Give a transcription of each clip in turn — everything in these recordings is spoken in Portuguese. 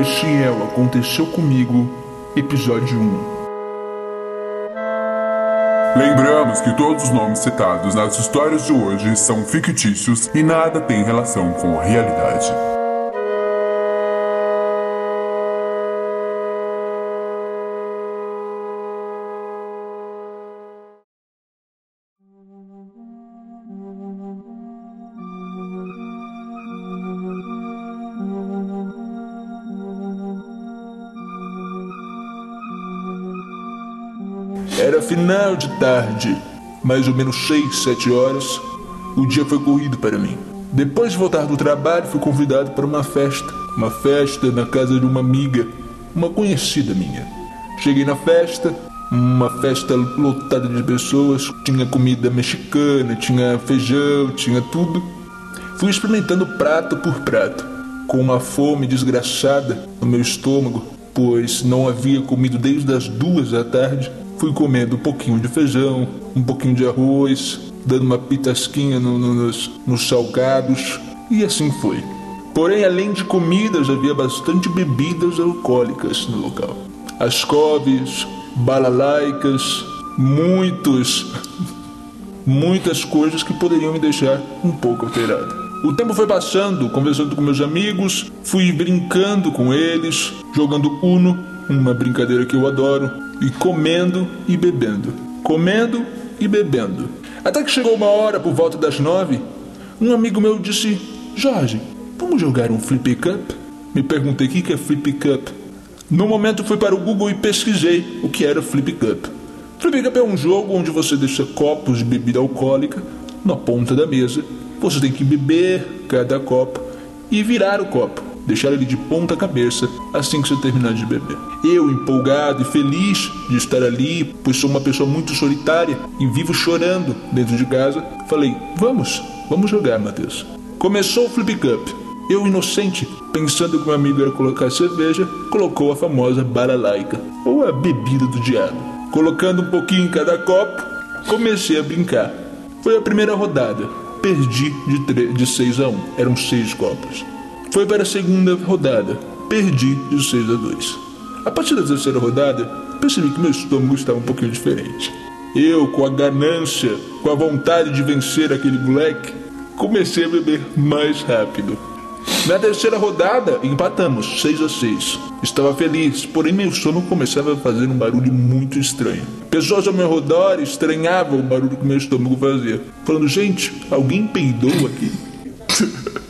Este é o Aconteceu Comigo, episódio 1. Lembramos que todos os nomes citados nas histórias de hoje são fictícios e nada tem relação com a realidade. Era final de tarde, mais ou menos 6, 7 horas. O dia foi corrido para mim. Depois de voltar do trabalho, fui convidado para uma festa. Uma festa na casa de uma amiga, uma conhecida minha. Cheguei na festa, uma festa lotada de pessoas. Tinha comida mexicana, tinha feijão, tinha tudo. Fui experimentando prato por prato, com uma fome desgraçada no meu estômago, pois não havia comido desde as duas da tarde. Fui comendo um pouquinho de feijão, um pouquinho de arroz, dando uma pitasquinha no, no, nos, nos salgados, e assim foi. Porém, além de comidas, havia bastante bebidas alcoólicas no local. Ascoves, balalaicas, muitos, muitas coisas que poderiam me deixar um pouco alterado. O tempo foi passando, conversando com meus amigos, fui brincando com eles, jogando Uno, uma brincadeira que eu adoro, e comendo e bebendo. Comendo e bebendo. Até que chegou uma hora, por volta das nove, um amigo meu disse: Jorge, vamos jogar um Flip Cup? Me perguntei o que é Flip Cup. No momento fui para o Google e pesquisei o que era Flip Cup. Flip Cup é um jogo onde você deixa copos de bebida alcoólica na ponta da mesa. Você tem que beber cada copo e virar o copo deixar ele de ponta cabeça assim que você terminar de beber. Eu, empolgado e feliz de estar ali, pois sou uma pessoa muito solitária e vivo chorando dentro de casa, falei: Vamos, vamos jogar, Matheus. Começou o Flip Cup. Eu, inocente, pensando que meu amigo ia colocar cerveja, colocou a famosa baralaica, ou a bebida do diabo. Colocando um pouquinho em cada copo, comecei a brincar. Foi a primeira rodada. Perdi de, de 6 a 1. Eram seis copos. Foi para a segunda rodada. Perdi de 6 a 2. A partir da terceira rodada, percebi que meu estômago estava um pouquinho diferente. Eu, com a ganância, com a vontade de vencer aquele moleque, comecei a beber mais rápido. Na terceira rodada, empatamos 6 a 6. Estava feliz, porém meu estômago começava a fazer um barulho muito estranho. Pessoas ao meu redor estranhavam o barulho que meu estômago fazia, falando: gente, alguém peidou aqui?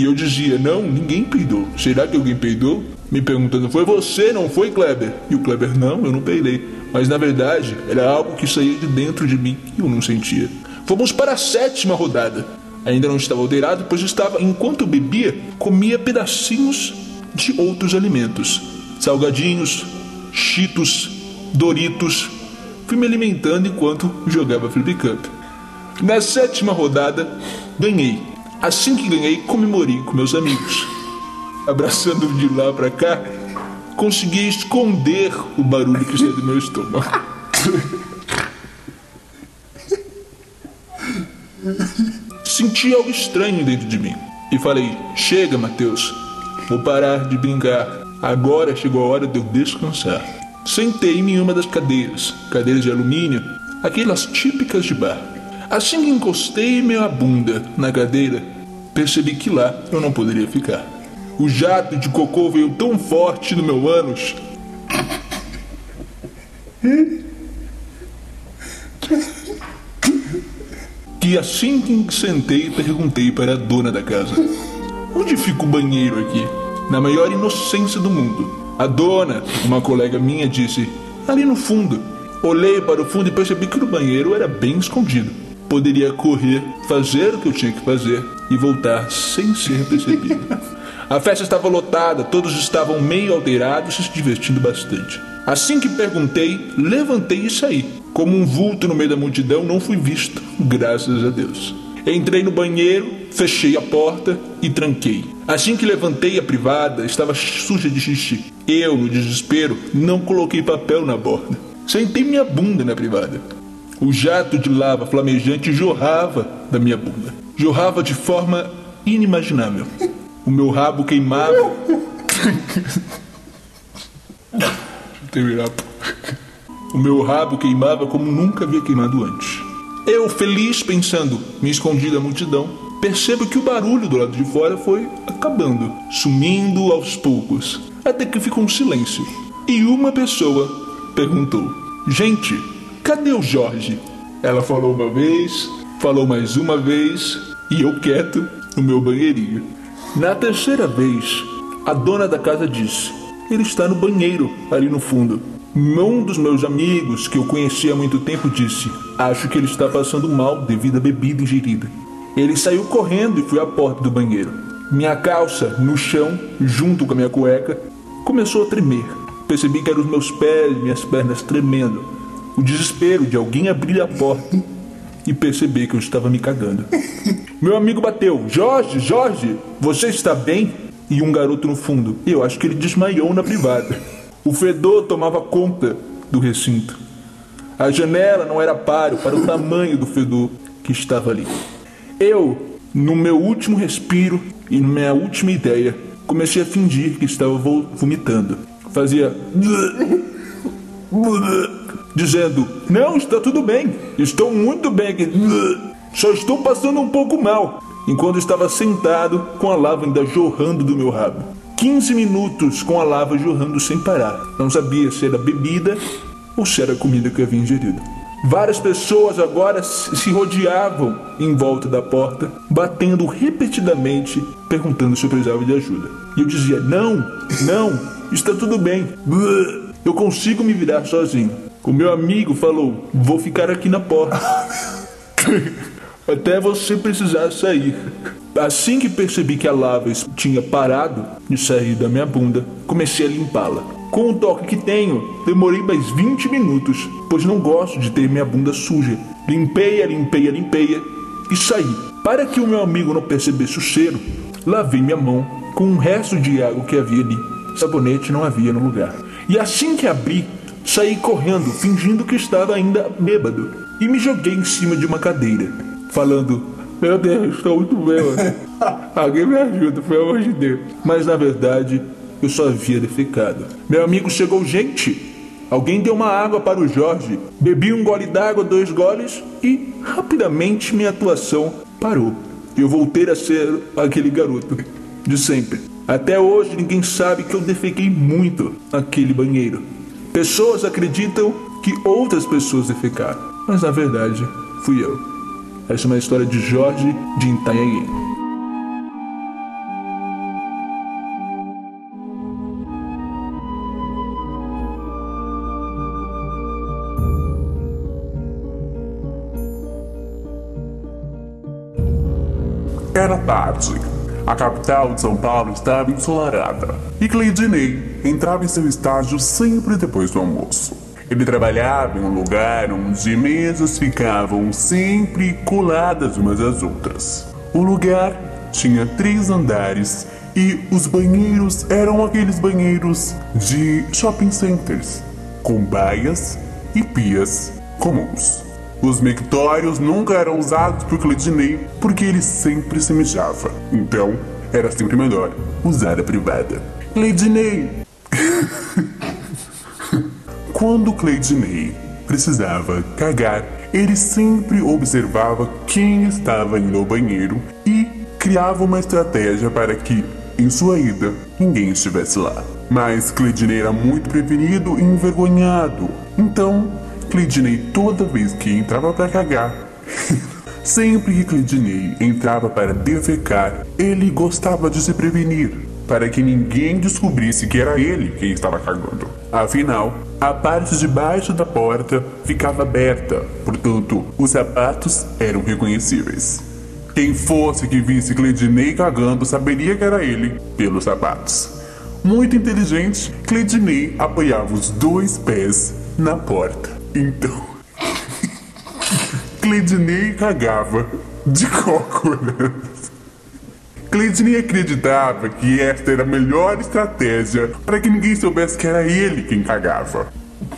E eu dizia: Não, ninguém peidou. Será que alguém peidou? Me perguntando: Foi você, não foi, Kleber? E o Kleber: Não, eu não peidei. Mas na verdade, era algo que saía de dentro de mim e eu não sentia. Fomos para a sétima rodada. Ainda não estava alterado, pois estava, enquanto bebia, comia pedacinhos de outros alimentos: salgadinhos, cheetos, doritos. Fui me alimentando enquanto jogava Flip Cup. Na sétima rodada, ganhei Assim que ganhei, comemorei com meus amigos. Abraçando de lá para cá, consegui esconder o barulho que saiu do meu estômago. Senti algo estranho dentro de mim e falei: Chega, Mateus, vou parar de brincar. Agora chegou a hora de eu descansar. Sentei-me em uma das cadeiras, cadeiras de alumínio, aquelas típicas de bar. Assim que encostei minha bunda na cadeira, percebi que lá eu não poderia ficar. O jato de cocô veio tão forte no meu ânus. Que assim que sentei, perguntei para a dona da casa: Onde fica o banheiro aqui? Na maior inocência do mundo. A dona, uma colega minha, disse: Ali no fundo. Olhei para o fundo e percebi que o banheiro era bem escondido poderia correr, fazer o que eu tinha que fazer e voltar sem ser percebido. A festa estava lotada, todos estavam meio alterados e se divertindo bastante. Assim que perguntei, levantei e saí. Como um vulto no meio da multidão, não fui visto, graças a Deus. Entrei no banheiro, fechei a porta e tranquei. Assim que levantei a privada, estava suja de xixi. Eu, no desespero, não coloquei papel na borda. Sentei minha bunda na privada. O jato de lava flamejante jorrava da minha bunda. jorrava de forma inimaginável. O meu rabo queimava. Terminar. O meu rabo queimava como nunca havia queimado antes. Eu, feliz, pensando, me escondi da multidão, percebo que o barulho do lado de fora foi acabando, sumindo aos poucos, até que ficou um silêncio. E uma pessoa perguntou: Gente, cadê o Jorge? Ela falou uma vez, falou mais uma vez, e eu quieto no meu banheirinho. Na terceira vez, a dona da casa disse: Ele está no banheiro, ali no fundo. Um dos meus amigos, que eu conhecia há muito tempo, disse: Acho que ele está passando mal devido à bebida ingerida. Ele saiu correndo e foi à porta do banheiro. Minha calça, no chão, junto com a minha cueca, começou a tremer. Percebi que eram os meus pés minhas pernas tremendo. O desespero de alguém abrir a porta e perceber que eu estava me cagando. Meu amigo bateu: Jorge, Jorge, você está bem? E um garoto no fundo. Eu acho que ele desmaiou na privada. O fedor tomava conta do recinto. A janela não era páreo para o tamanho do fedor que estava ali. Eu, no meu último respiro e na minha última ideia, comecei a fingir que estava vomitando. Fazia. Dizendo: Não, está tudo bem, estou muito bem. Só estou passando um pouco mal. Enquanto estava sentado com a lava ainda jorrando do meu rabo. 15 minutos com a lava jorrando sem parar. Não sabia se era bebida ou se era comida que eu havia ingerido. Várias pessoas agora se rodeavam em volta da porta, batendo repetidamente, perguntando se eu precisava de ajuda. E eu dizia: Não, não, está tudo bem. Eu consigo me virar sozinho. O meu amigo falou: Vou ficar aqui na porta. Até você precisar sair. Assim que percebi que a lava tinha parado de sair da minha bunda, comecei a limpá-la. Com o toque que tenho, demorei mais 20 minutos, pois não gosto de ter minha bunda suja. Limpei-a, limpei-a, limpei-a e saí. Para que o meu amigo não percebesse o cheiro, lavei minha mão com um resto de água que havia ali. Sabonete não havia no lugar. E assim que abri, saí correndo, fingindo que estava ainda bêbado, e me joguei em cima de uma cadeira, falando: meu Deus, estou muito bem, mano. Alguém me ajuda, pelo amor de Deus. Mas na verdade, eu só havia defecado. Meu amigo chegou, gente. Alguém deu uma água para o Jorge. Bebi um gole d'água, dois goles e rapidamente minha atuação parou. Eu voltei a ser aquele garoto de sempre. Até hoje ninguém sabe que eu defequei muito naquele banheiro. Pessoas acreditam que outras pessoas defecaram, mas na verdade fui eu. Essa é uma história de Jorge de Itanhaém. Era tarde. A capital de São Paulo estava ensolarada. E Cleidinei entrava em seu estágio sempre depois do almoço. Ele trabalhava em um lugar onde mesas ficavam sempre coladas umas às outras. O lugar tinha três andares e os banheiros eram aqueles banheiros de shopping centers, com baias e pias comuns. Os mictórios nunca eram usados por Cledinei porque ele sempre se mijava. Então, era sempre melhor usar a privada. Cledinei! Quando Cleidinei precisava cagar, ele sempre observava quem estava indo ao banheiro e criava uma estratégia para que, em sua ida, ninguém estivesse lá. Mas Cleidinei era muito prevenido e envergonhado. Então, Cleidinei toda vez que entrava para cagar, sempre que Cleidinei entrava para defecar, ele gostava de se prevenir, para que ninguém descobrisse que era ele quem estava cagando. Afinal, a parte de baixo da porta ficava aberta, portanto, os sapatos eram reconhecíveis. Quem fosse que visse Cledinei cagando saberia que era ele pelos sapatos. Muito inteligente, Cledinei apoiava os dois pés na porta. Então, Cledinei cagava de cócoras. Cleidney acreditava que esta era a melhor estratégia para que ninguém soubesse que era ele quem cagava.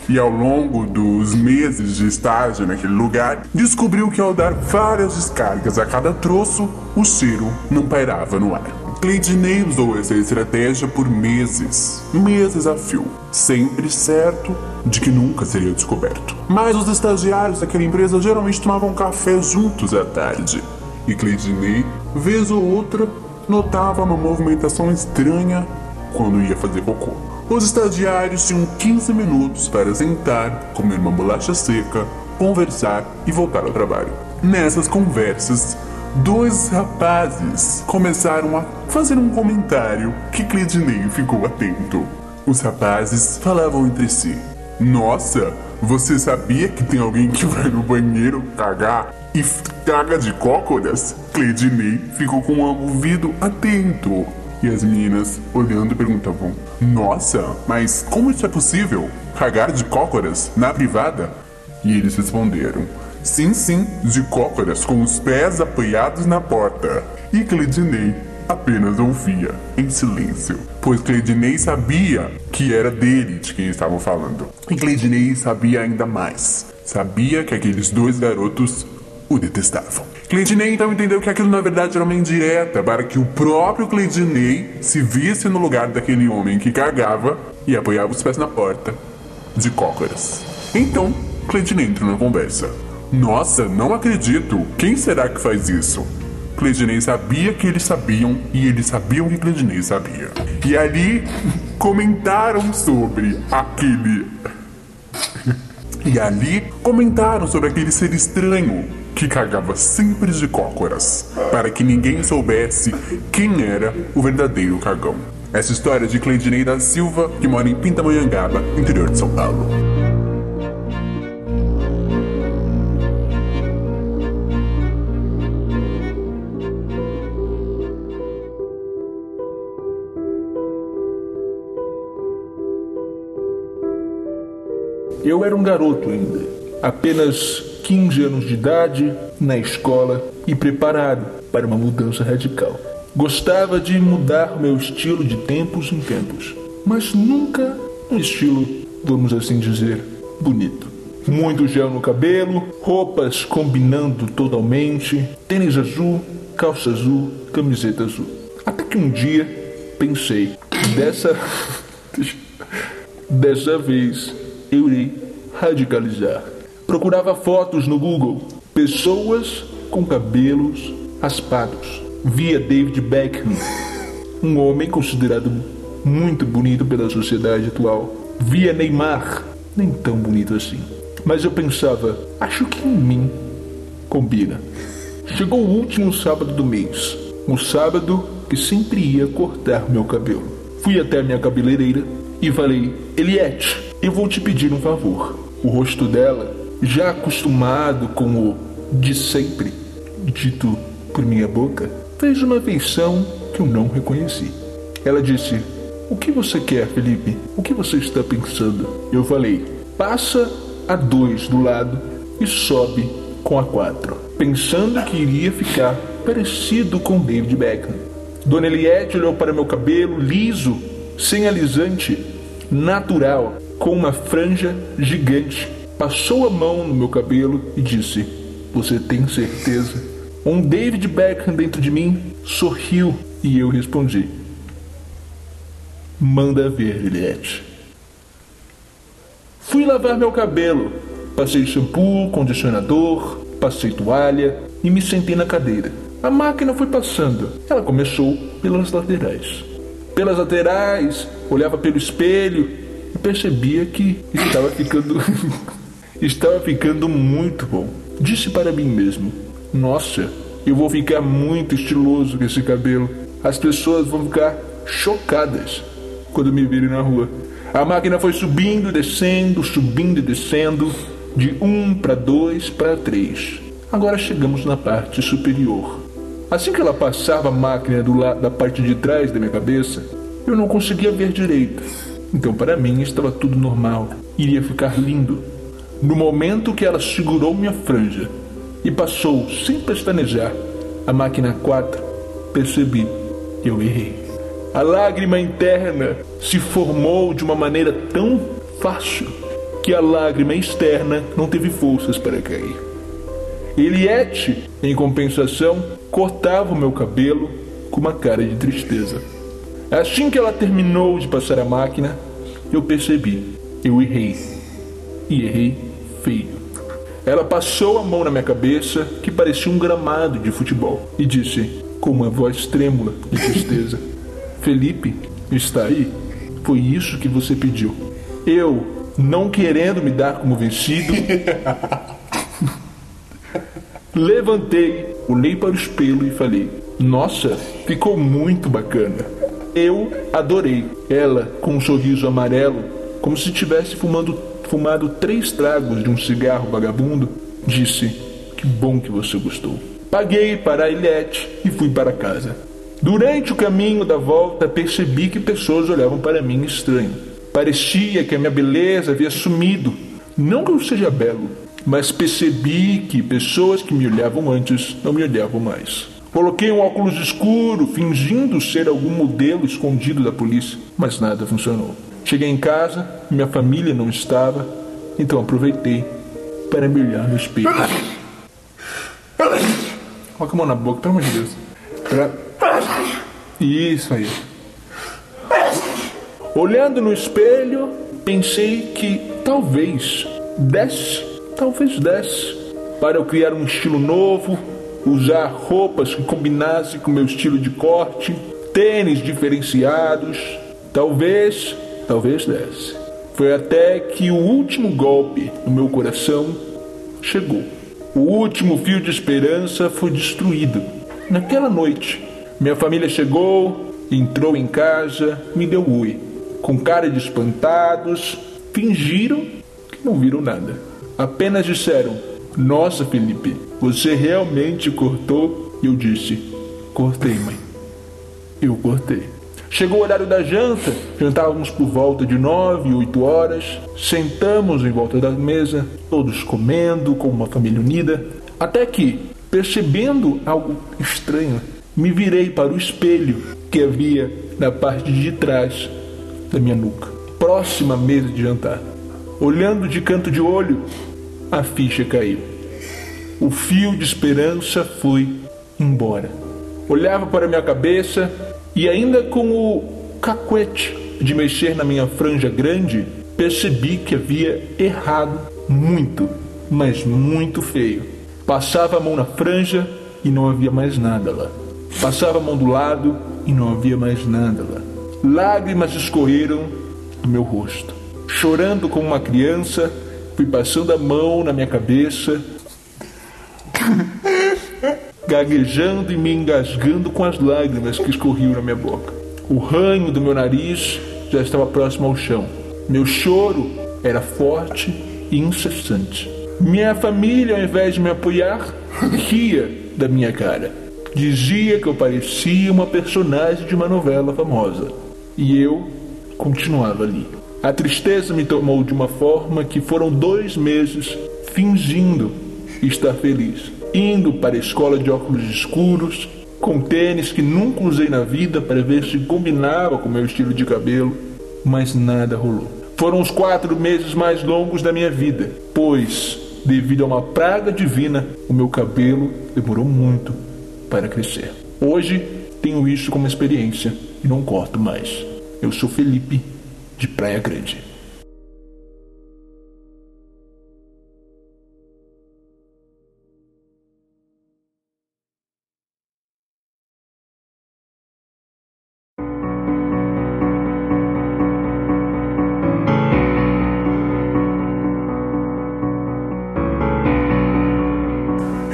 E ao longo dos meses de estágio naquele lugar, descobriu que ao dar várias descargas a cada troço, o cheiro não pairava no ar. Cleidinei usou essa estratégia por meses, meses a fio, sempre certo de que nunca seria descoberto. Mas os estagiários daquela empresa geralmente tomavam café juntos à tarde, e Cleidinei, vez ou outra, notava uma movimentação estranha quando ia fazer cocô. Os estagiários tinham 15 minutos para sentar, comer uma bolacha seca, conversar e voltar ao trabalho. Nessas conversas, dois rapazes começaram a fazer um comentário que Cleidinei ficou atento. Os rapazes falavam entre si: Nossa, você sabia que tem alguém que vai no banheiro cagar e caga de cócoras? Cleidinei ficou com o ouvido atento. E as meninas, olhando, perguntavam: Nossa, mas como isso é possível? Cagar de cócoras na privada? E eles responderam: Sim, sim, de cócoras com os pés apoiados na porta. E Cleidinei apenas ouvia em silêncio, pois Cleidinei sabia que era dele de quem estavam falando. E Cleidinei sabia ainda mais. Sabia que aqueles dois garotos o detestavam. Cleidinei então entendeu que aquilo na verdade era uma indireta para que o próprio Cleidinei se visse no lugar daquele homem que cagava e apoiava os pés na porta de cócoras. Então, Cleidinei entrou na conversa. Nossa, não acredito! Quem será que faz isso? Cleidinei sabia que eles sabiam e eles sabiam que Cleidinei sabia. E ali comentaram sobre aquele. e ali comentaram sobre aquele ser estranho que cagava sempre de cócoras, para que ninguém soubesse quem era o verdadeiro cagão. Essa história de Cleidinei da Silva, que mora em Pintamonhangaba, interior de São Paulo. Eu era um garoto ainda, apenas 15 anos de idade, na escola e preparado para uma mudança radical. Gostava de mudar meu estilo de tempos em tempos, mas nunca um estilo, vamos assim dizer, bonito. Muito gel no cabelo, roupas combinando totalmente, tênis azul, calça azul, camiseta azul. Até que um dia pensei, dessa dessa vez eu irei radicalizar. Procurava fotos no Google, pessoas com cabelos raspados. Via David Beckham, um homem considerado muito bonito pela sociedade atual. Via Neymar, nem tão bonito assim. Mas eu pensava, acho que em mim combina. Chegou o último sábado do mês, o sábado que sempre ia cortar meu cabelo. Fui até minha cabeleireira e falei: Eliette, eu vou te pedir um favor. O rosto dela, já acostumado com o de sempre, dito por minha boca, fez uma feição que eu não reconheci. Ela disse: O que você quer, Felipe? O que você está pensando? Eu falei: Passa a dois do lado e sobe com a quatro, pensando que iria ficar parecido com David Beckham. Dona Eliette olhou para meu cabelo liso, sem alisante, natural, com uma franja gigante. Passou a mão no meu cabelo e disse: Você tem certeza? Um David Beckham dentro de mim sorriu e eu respondi: Manda ver, Juliette. Fui lavar meu cabelo. Passei shampoo, condicionador, passei toalha e me sentei na cadeira. A máquina foi passando. Ela começou pelas laterais. Pelas laterais, olhava pelo espelho e percebia que estava ficando estava ficando muito bom. Disse para mim mesmo: "Nossa, eu vou ficar muito estiloso com esse cabelo. As pessoas vão ficar chocadas quando me virem na rua." A máquina foi subindo, descendo, subindo e descendo, de um para dois para três. Agora chegamos na parte superior. Assim que ela passava a máquina do lado da parte de trás da minha cabeça, eu não conseguia ver direito. Então, para mim, estava tudo normal. Iria ficar lindo. No momento que ela segurou minha franja e passou sem pestanejar a máquina 4, percebi que eu errei. A lágrima interna se formou de uma maneira tão fácil que a lágrima externa não teve forças para cair. Eliette, em compensação, cortava o meu cabelo com uma cara de tristeza. Assim que ela terminou de passar a máquina, eu percebi. Eu errei. E errei feio. Ela passou a mão na minha cabeça, que parecia um gramado de futebol, e disse, com uma voz trêmula de tristeza: Felipe, está aí? Foi isso que você pediu. Eu, não querendo me dar como vencido, levantei, olhei para o espelho e falei: Nossa, ficou muito bacana. Eu adorei. Ela, com um sorriso amarelo, como se tivesse fumando, fumado três tragos de um cigarro vagabundo, disse: Que bom que você gostou. Paguei para a Ilhete e fui para casa. Durante o caminho da volta, percebi que pessoas olhavam para mim estranho. Parecia que a minha beleza havia sumido. Não que eu seja belo, mas percebi que pessoas que me olhavam antes não me olhavam mais. Coloquei um óculos escuro, fingindo ser algum modelo escondido da polícia, mas nada funcionou. Cheguei em casa, minha família não estava, então aproveitei para me olhar no espelho. Coloca a mão na boca, pelo amor de Deus. Pra... Isso aí. Olhando no espelho, pensei que talvez desse, talvez desse, para eu criar um estilo novo, usar roupas que combinassem com meu estilo de corte, tênis diferenciados, talvez, talvez desse. Foi até que o último golpe no meu coração chegou. O último fio de esperança foi destruído naquela noite minha família chegou, entrou em casa, me deu oi. Com cara de espantados, fingiram que não viram nada. Apenas disseram: Nossa, Felipe, você realmente cortou? Eu disse: Cortei, mãe. Eu cortei. Chegou o horário da janta, jantávamos por volta de nove, oito horas. Sentamos em volta da mesa, todos comendo, como uma família unida. Até que, percebendo algo estranho, me virei para o espelho que havia na parte de trás da minha nuca, próxima à mesa de jantar. Olhando de canto de olho, a ficha caiu. O fio de esperança foi embora. Olhava para minha cabeça e, ainda com o cacuete de mexer na minha franja grande, percebi que havia errado muito, mas muito feio. Passava a mão na franja e não havia mais nada lá. Passava a mão do lado e não havia mais nada lá. Lágrimas escorreram do meu rosto. Chorando como uma criança, fui passando a mão na minha cabeça, gaguejando e me engasgando com as lágrimas que escorriam na minha boca. O ranho do meu nariz já estava próximo ao chão. Meu choro era forte e incessante. Minha família, ao invés de me apoiar, ria da minha cara. Dizia que eu parecia uma personagem de uma novela famosa. E eu continuava ali. A tristeza me tomou de uma forma que foram dois meses fingindo estar feliz. Indo para a escola de óculos escuros, com tênis que nunca usei na vida para ver se combinava com meu estilo de cabelo, mas nada rolou. Foram os quatro meses mais longos da minha vida, pois, devido a uma praga divina, o meu cabelo demorou muito para crescer. Hoje tenho isso como experiência e não corto mais. Eu sou Felipe, de Praia Grande.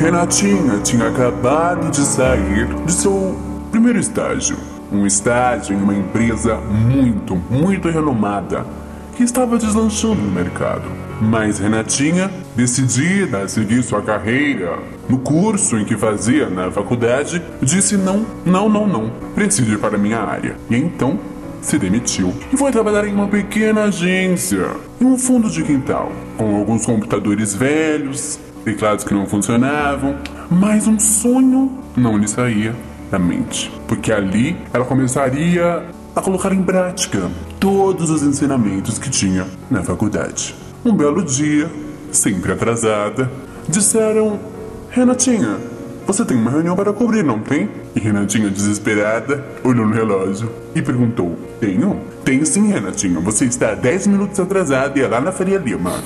Renatinha tinha acabado de sair de seu primeiro estágio. Um estágio em uma empresa muito, muito renomada que estava deslanchando no mercado. Mas Renatinha, decidida a seguir sua carreira no curso em que fazia na faculdade, disse não, não, não, não, preciso ir para minha área. E então se demitiu e foi trabalhar em uma pequena agência, em um fundo de quintal, com alguns computadores velhos, teclados que não funcionavam, mas um sonho não lhe saía da mente, porque ali ela começaria a colocar em prática todos os ensinamentos que tinha na faculdade. Um belo dia, sempre atrasada, disseram: Renatinha, você tem uma reunião para cobrir, não tem? E Renatinha, desesperada, olhou no relógio e perguntou: Tenho? Tenho sim, Renatinha. Você está 10 minutos atrasada e é lá na Faria Lima.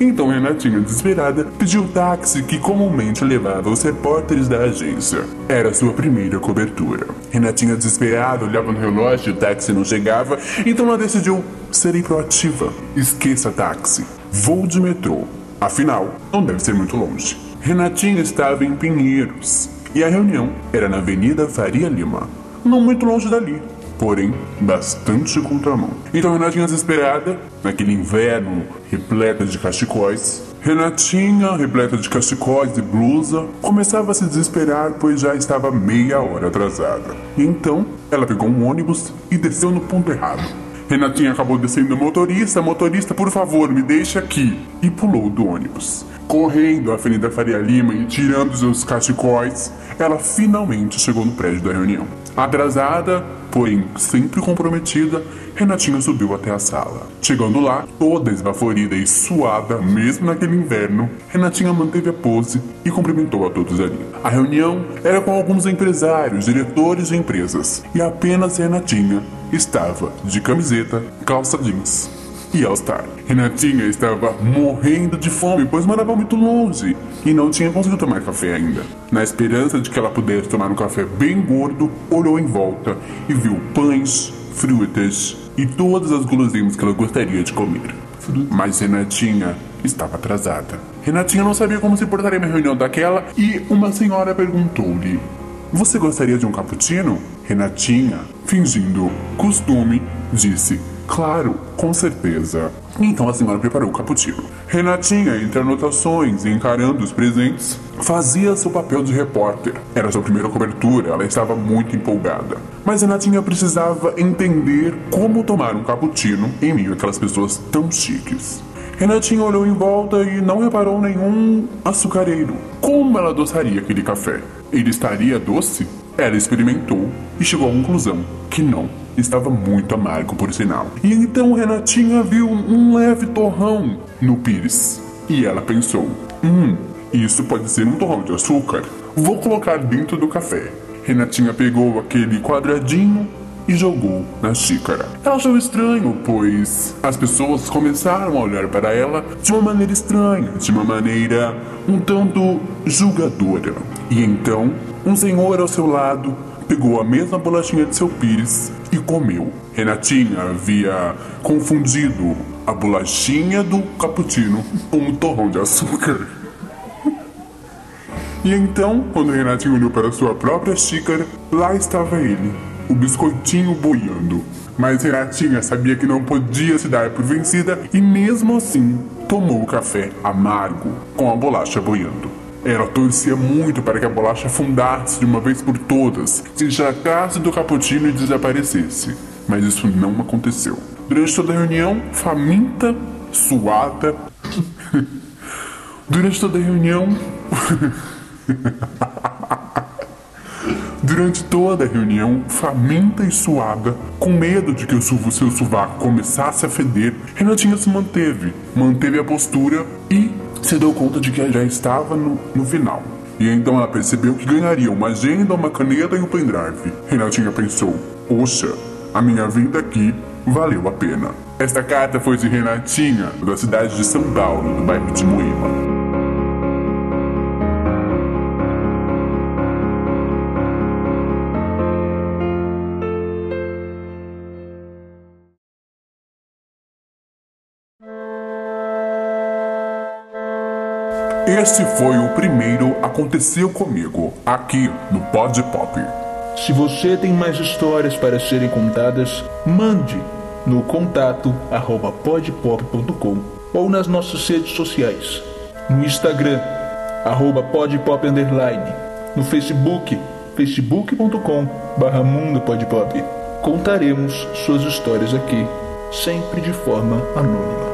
Então Renatinha, desesperada, pediu o táxi que comumente levava os repórteres da agência. Era sua primeira cobertura. Renatinha, desesperada, olhava no relógio e o táxi não chegava, então ela decidiu ser proativa. Esqueça táxi. Voo de metrô. Afinal, não deve ser muito longe. Renatinha estava em Pinheiros e a reunião era na Avenida Faria Lima, não muito longe dali porém bastante contramão. Então Renatinha desesperada, naquele inverno repleto de cachecóis, Renatinha, repleta de cachecóis e blusa, começava a se desesperar pois já estava meia hora atrasada. Então ela pegou um ônibus e desceu no ponto errado. Renatinha acabou descendo o motorista, motorista, por favor, me deixe aqui. E pulou do ônibus. Correndo a Avenida Faria Lima e tirando seus cachecóis, ela finalmente chegou no prédio da reunião. Atrasada, porém sempre comprometida, Renatinha subiu até a sala. Chegando lá, toda esbaforida e suada, mesmo naquele inverno, Renatinha manteve a pose e cumprimentou a todos ali. A reunião era com alguns empresários, diretores de empresas, e apenas Renatinha estava de camiseta, calça jeans e All-Star. Renatinha estava morrendo de fome, pois morava muito longe e não tinha conseguido tomar café ainda. Na esperança de que ela pudesse tomar um café bem gordo, olhou em volta e viu pães, frutas e todas as guloseimas que ela gostaria de comer. Mas Renatinha estava atrasada. Renatinha não sabia como se portaria uma reunião daquela e uma senhora perguntou-lhe: Você gostaria de um cappuccino? Renatinha, fingindo costume, disse: Claro, com certeza. Então a senhora preparou o cappuccino. Renatinha, entre anotações e encarando os presentes, fazia seu papel de repórter. Era sua primeira cobertura, ela estava muito empolgada. Mas Renatinha precisava entender como tomar um cappuccino em meio àquelas pessoas tão chiques. Renatinha olhou em volta e não reparou nenhum açucareiro. Como ela adoçaria aquele café? Ele estaria doce? Ela experimentou e chegou à conclusão que não estava muito amargo, por sinal. E então Renatinha viu um leve torrão no pires. E ela pensou: hum, isso pode ser um torrão de açúcar. Vou colocar dentro do café. Renatinha pegou aquele quadradinho e jogou na xícara. Ela achou estranho, pois as pessoas começaram a olhar para ela de uma maneira estranha, de uma maneira um tanto julgadora. E então, um senhor ao seu lado pegou a mesma bolachinha de seu pires e comeu. Renatinha havia confundido a bolachinha do cappuccino com um torrão de açúcar. E então, quando Renatinho olhou para sua própria xícara, lá estava ele, o biscoitinho boiando. Mas Renatinha sabia que não podia se dar por vencida e mesmo assim tomou o café amargo com a bolacha boiando. Ela torcia muito para que a bolacha afundasse de uma vez por todas, se encharcasse do cappuccino e desaparecesse. Mas isso não aconteceu. Durante toda a reunião, faminta, suada. Durante toda a reunião. Durante toda a reunião, faminta e suada, com medo de que o seu sovaco começasse a feder, Renatinha se manteve, manteve a postura e se deu conta de que já estava no, no final. E então ela percebeu que ganharia uma agenda, uma caneta e um pendrive. Renatinha pensou: Poxa, a minha vida aqui valeu a pena. Esta carta foi de Renatinha, da cidade de São Paulo, do bairro de Moema. Este foi o primeiro Aconteceu Comigo, aqui no Pod Pop. Se você tem mais histórias para serem contadas, mande no contato arroba podpop.com ou nas nossas redes sociais. No Instagram, arroba podpop underline. No Facebook, facebook.com barra. Contaremos suas histórias aqui, sempre de forma anônima.